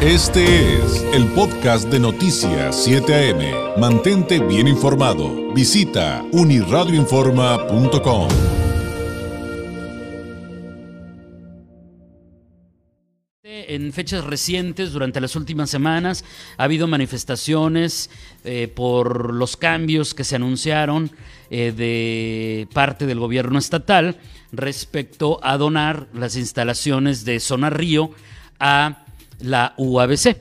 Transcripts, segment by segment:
Este es el podcast de Noticias 7 AM. Mantente bien informado. Visita uniradioinforma.com. En fechas recientes, durante las últimas semanas, ha habido manifestaciones eh, por los cambios que se anunciaron eh, de parte del gobierno estatal respecto a donar las instalaciones de Zona Río a la UABC.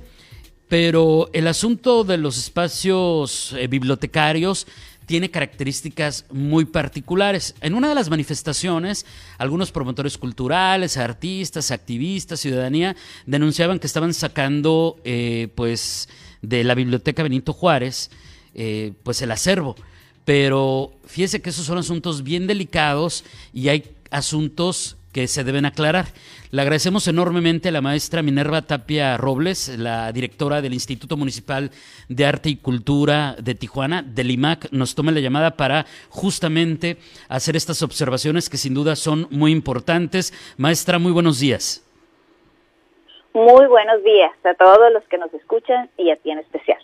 Pero el asunto de los espacios eh, bibliotecarios tiene características muy particulares. En una de las manifestaciones, algunos promotores culturales, artistas, activistas, ciudadanía, denunciaban que estaban sacando eh, pues, de la biblioteca Benito Juárez eh, pues el acervo. Pero fíjese que esos son asuntos bien delicados y hay asuntos que se deben aclarar. Le agradecemos enormemente a la maestra Minerva Tapia Robles, la directora del Instituto Municipal de Arte y Cultura de Tijuana, del IMAC, nos tome la llamada para justamente hacer estas observaciones que sin duda son muy importantes. Maestra, muy buenos días. Muy buenos días a todos los que nos escuchan y a ti en especial.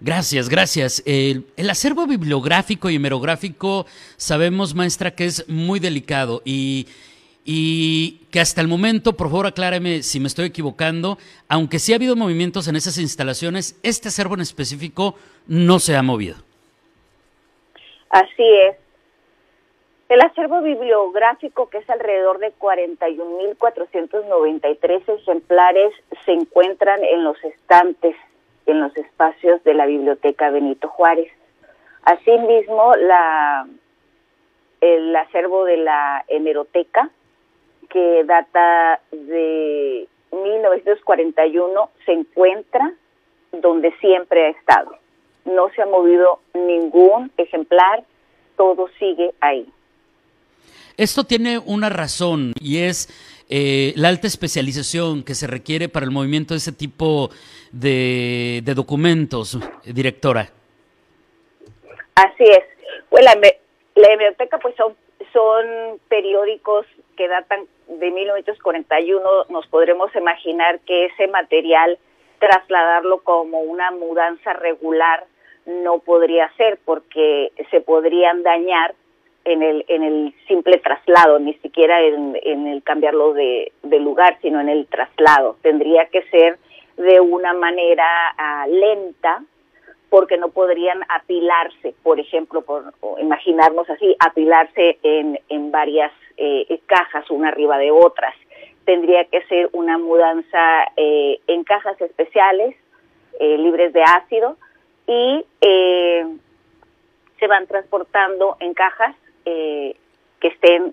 Gracias, gracias. El, el, acervo bibliográfico y hemerográfico sabemos, maestra, que es muy delicado y y que hasta el momento, por favor acláreme si me estoy equivocando, aunque sí ha habido movimientos en esas instalaciones, este acervo en específico no se ha movido. Así es. El acervo bibliográfico, que es alrededor de 41.493 ejemplares, se encuentran en los estantes, en los espacios de la Biblioteca Benito Juárez. Asimismo, la, el acervo de la hemeroteca, que data de 1941, se encuentra donde siempre ha estado. No se ha movido ningún ejemplar, todo sigue ahí. Esto tiene una razón y es eh, la alta especialización que se requiere para el movimiento de ese tipo de, de documentos, directora. Así es. Pues la, la biblioteca pues son, son periódicos que datan de 1941, nos podremos imaginar que ese material trasladarlo como una mudanza regular no podría ser porque se podrían dañar en el, en el simple traslado, ni siquiera en, en el cambiarlo de, de, lugar, sino en el traslado. Tendría que ser de una manera uh, lenta, porque no podrían apilarse, por ejemplo, por imaginarnos así, apilarse en, en varias eh, cajas una arriba de otras. Tendría que ser una mudanza eh, en cajas especiales, eh, libres de ácido, y eh, se van transportando en cajas que estén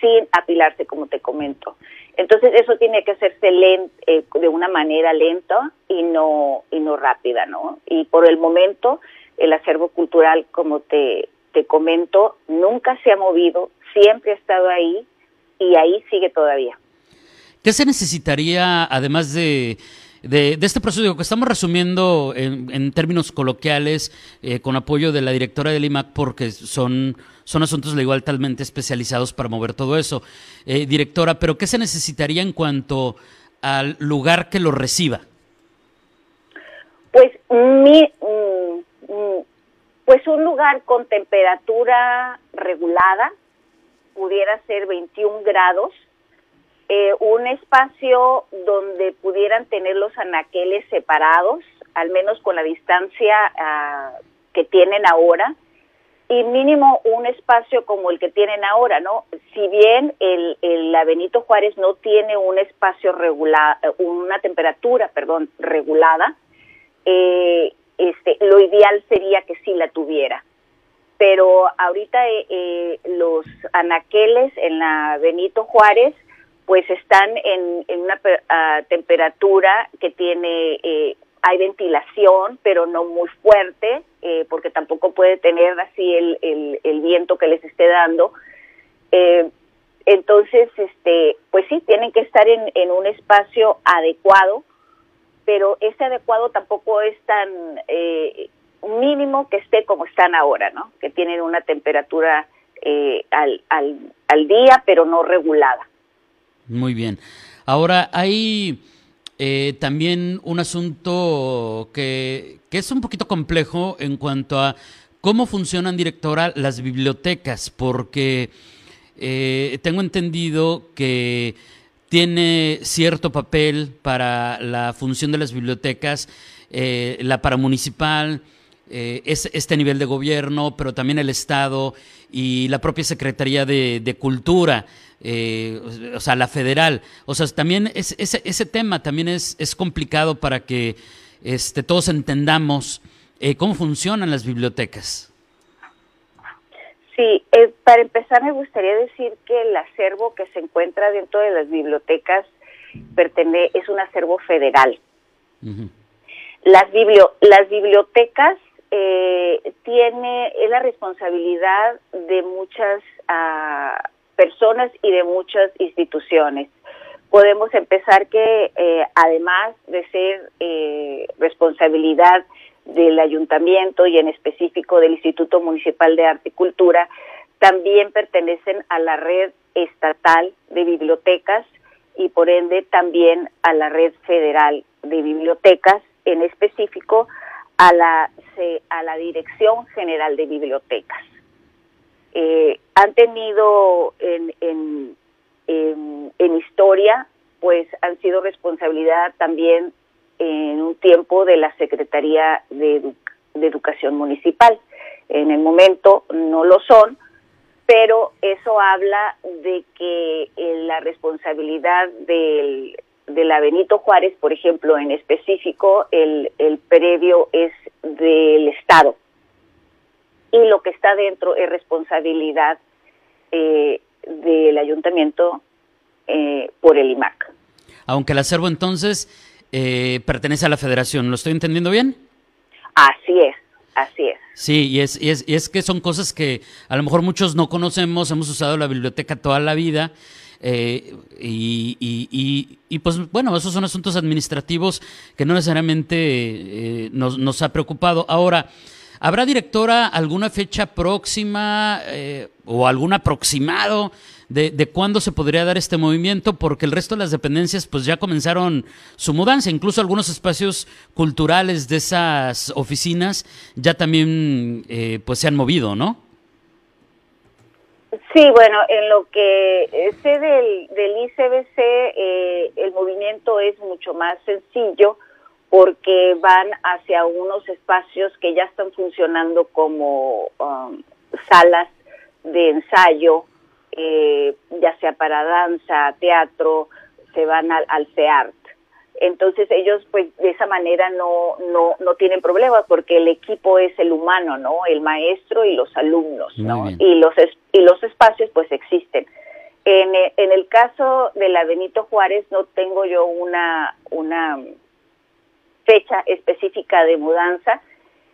sin apilarse, como te comento. Entonces eso tiene que hacerse lent, eh, de una manera lenta y no y no rápida, ¿no? Y por el momento el acervo cultural, como te, te comento, nunca se ha movido, siempre ha estado ahí y ahí sigue todavía. ¿Qué se necesitaría, además de, de, de este proceso que estamos resumiendo en, en términos coloquiales, eh, con apoyo de la directora del IMAC, porque son, son asuntos de igual talmente especializados para mover todo eso? Eh, directora, ¿pero qué se necesitaría en cuanto al lugar que lo reciba? Pues mi, mm, pues un lugar con temperatura regulada, pudiera ser 21 grados, eh, un espacio donde pudieran tener los anaqueles separados, al menos con la distancia uh, que tienen ahora, y mínimo un espacio como el que tienen ahora, ¿no? Si bien el, el la Benito Juárez no tiene un espacio regular, una temperatura, perdón, regulada, eh, este, lo ideal sería que sí la tuviera. Pero ahorita eh, eh, los anaqueles en la Benito Juárez pues están en, en una uh, temperatura que tiene, eh, hay ventilación, pero no muy fuerte, eh, porque tampoco puede tener así el, el, el viento que les esté dando. Eh, entonces, este, pues sí, tienen que estar en, en un espacio adecuado, pero ese adecuado tampoco es tan eh, mínimo que esté como están ahora, ¿no? Que tienen una temperatura eh, al, al, al día, pero no regulada. Muy bien. Ahora, hay eh, también un asunto que, que es un poquito complejo en cuanto a cómo funcionan, directora, las bibliotecas, porque eh, tengo entendido que tiene cierto papel para la función de las bibliotecas, eh, la paramunicipal, eh, es, este nivel de gobierno, pero también el Estado y la propia Secretaría de, Cultura, eh, o sea, la federal. O sea, también es, ese, ese tema también es, es complicado para que este, todos entendamos cómo funcionan las bibliotecas. Sí, eh, para empezar me gustaría decir que el acervo que se encuentra dentro de las bibliotecas pertenece, es un acervo federal. las, biblio, las bibliotecas eh, tiene es la responsabilidad de muchas uh, personas y de muchas instituciones. Podemos empezar que eh, además de ser eh, responsabilidad del ayuntamiento y en específico del Instituto Municipal de Arte y Cultura, también pertenecen a la red estatal de bibliotecas y por ende también a la red federal de bibliotecas, en específico a la, a la Dirección General de Bibliotecas. Eh, han tenido en, en, en, historia, pues han sido responsabilidad también en un tiempo de la Secretaría de, Educación Municipal. En el momento no lo son, pero eso habla de que eh, la responsabilidad del, de la Benito Juárez, por ejemplo, en específico, el, el previo es del Estado. Y lo que está dentro es responsabilidad eh, del ayuntamiento eh, por el IMAC. Aunque el acervo entonces eh, pertenece a la federación. ¿Lo estoy entendiendo bien? Así es, así es. Sí, y es, y es, y es que son cosas que a lo mejor muchos no conocemos, hemos usado la biblioteca toda la vida. Eh, y, y, y, pues bueno, esos son asuntos administrativos que no necesariamente eh, nos, nos, ha preocupado. Ahora, ¿habrá directora alguna fecha próxima eh, o algún aproximado de, de cuándo se podría dar este movimiento, porque el resto de las dependencias pues ya comenzaron su mudanza, incluso algunos espacios culturales de esas oficinas ya también eh, pues se han movido, ¿no? Sí, bueno, en lo que sé del, del ICBC, eh, el movimiento es mucho más sencillo porque van hacia unos espacios que ya están funcionando como um, salas de ensayo, eh, ya sea para danza, teatro, se van al, al CEART. Entonces ellos pues de esa manera no, no, no tienen problemas porque el equipo es el humano, ¿no? El maestro y los alumnos, ¿no? Y los, y los espacios pues existen. En, en el caso de la Benito Juárez no tengo yo una, una fecha específica de mudanza,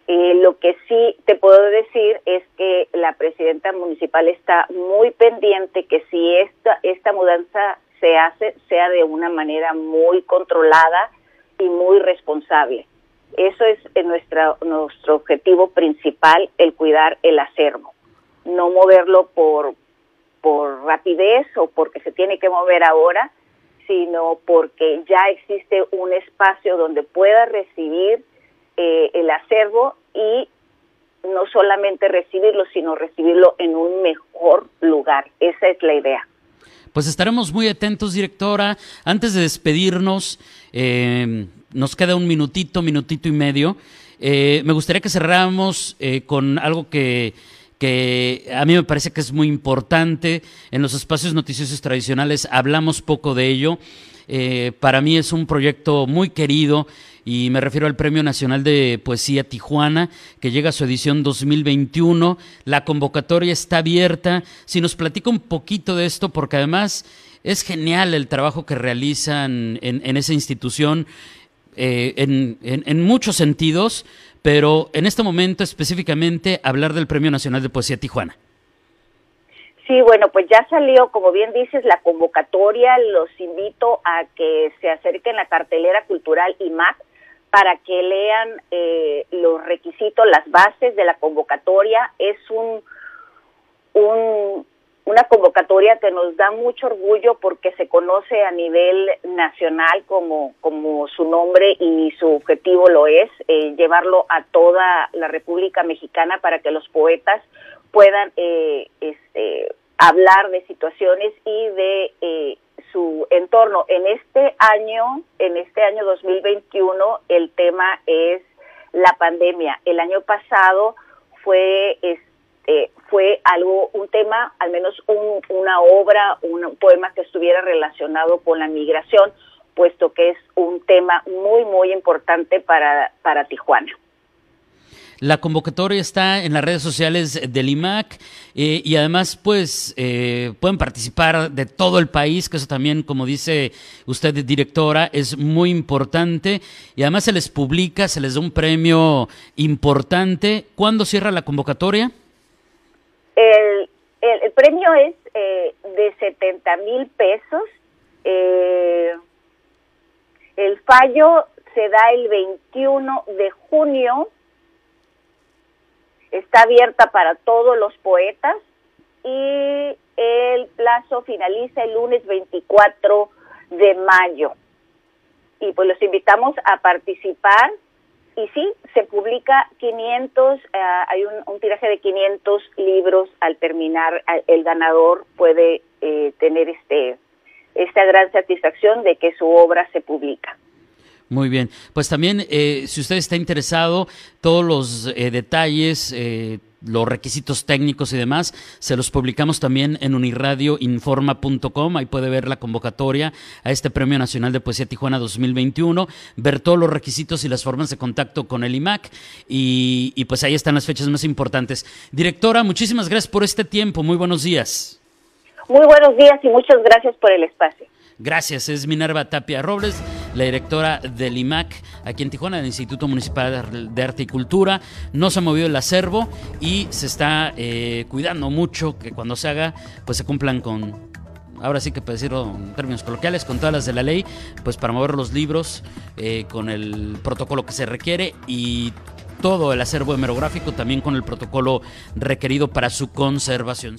eh, lo que sí te puedo decir es que la presidenta municipal está muy pendiente que si esta, esta mudanza se hace, sea de una manera muy controlada y muy responsable. Eso es nuestra, nuestro objetivo principal, el cuidar el acervo. No moverlo por, por rapidez o porque se tiene que mover ahora, sino porque ya existe un espacio donde pueda recibir eh, el acervo y no solamente recibirlo, sino recibirlo en un mejor lugar. Esa es la idea. Pues estaremos muy atentos, directora. Antes de despedirnos, eh, nos queda un minutito, minutito y medio. Eh, me gustaría que cerráramos con algo que, que a mí me parece que es muy importante. En los espacios noticiosos tradicionales hablamos poco de ello. Para mí es un proyecto muy querido y me refiero al Premio Nacional de Poesía Tijuana, que llega a su edición 2021. La convocatoria está abierta. Si nos platica un poquito de esto, porque además es genial el trabajo que realizan en, esa institución eh, en muchos sentidos, pero en este momento específicamente hablar del Premio Nacional de Poesía Tijuana. Sí, bueno, pues ya salió, como bien dices, la convocatoria. Los invito a que se acerquen a la cartelera cultural IMAC para que lean eh, los requisitos, las bases de la convocatoria. Es un, un una convocatoria que nos da mucho orgullo porque se conoce a nivel nacional como, como su nombre y su objetivo lo es, eh, llevarlo a toda la República Mexicana para que los poetas puedan eh, este, hablar de situaciones y de eh, su entorno. En este año, en este año 2021, el tema es la pandemia. El año pasado fue este, fue algo, un tema, al menos una obra, un poema que estuviera relacionado con la migración, puesto que es un tema muy, muy importante para, para Tijuana. La convocatoria está en las redes sociales del IMAC eh, y además pues eh, pueden participar de todo el país, que eso también, como dice usted, directora, es muy importante y además se les publica, se les da un premio importante. ¿Cuándo cierra la convocatoria? El, el, premio es eh, de 70 mil pesos. el fallo se da el 21 de junio está abierta para todos los poetas y el plazo finaliza el lunes 24 de mayo. Y pues los invitamos a participar y sí, se publica 500, eh, hay un, tiraje de 500 libros al terminar, el ganador puede eh, tener este esta gran satisfacción de que su obra se publica. Muy bien, pues también eh, si usted está interesado, todos los eh, detalles, eh, los requisitos técnicos y demás, se los publicamos también en unirradioinforma.com, ahí puede ver la convocatoria a este Premio Nacional de Poesía Tijuana 2021, ver todos los requisitos y las formas de contacto con el IMAC y, y pues ahí están las fechas más importantes. Directora, muchísimas gracias por este tiempo, muy buenos días. Muy buenos días y muchas gracias por el espacio. Gracias, es Minerva Tapia Robles, la directora del IMAC aquí en Tijuana, del Instituto Municipal de Arte y Cultura. No se ha movido el acervo y se está eh, cuidando mucho que cuando se haga, pues se cumplan con, ahora sí que para decirlo en términos coloquiales, con todas las de la ley, pues para mover los libros eh, con el protocolo que se requiere y todo el acervo hemerográfico también con el protocolo requerido para su conservación.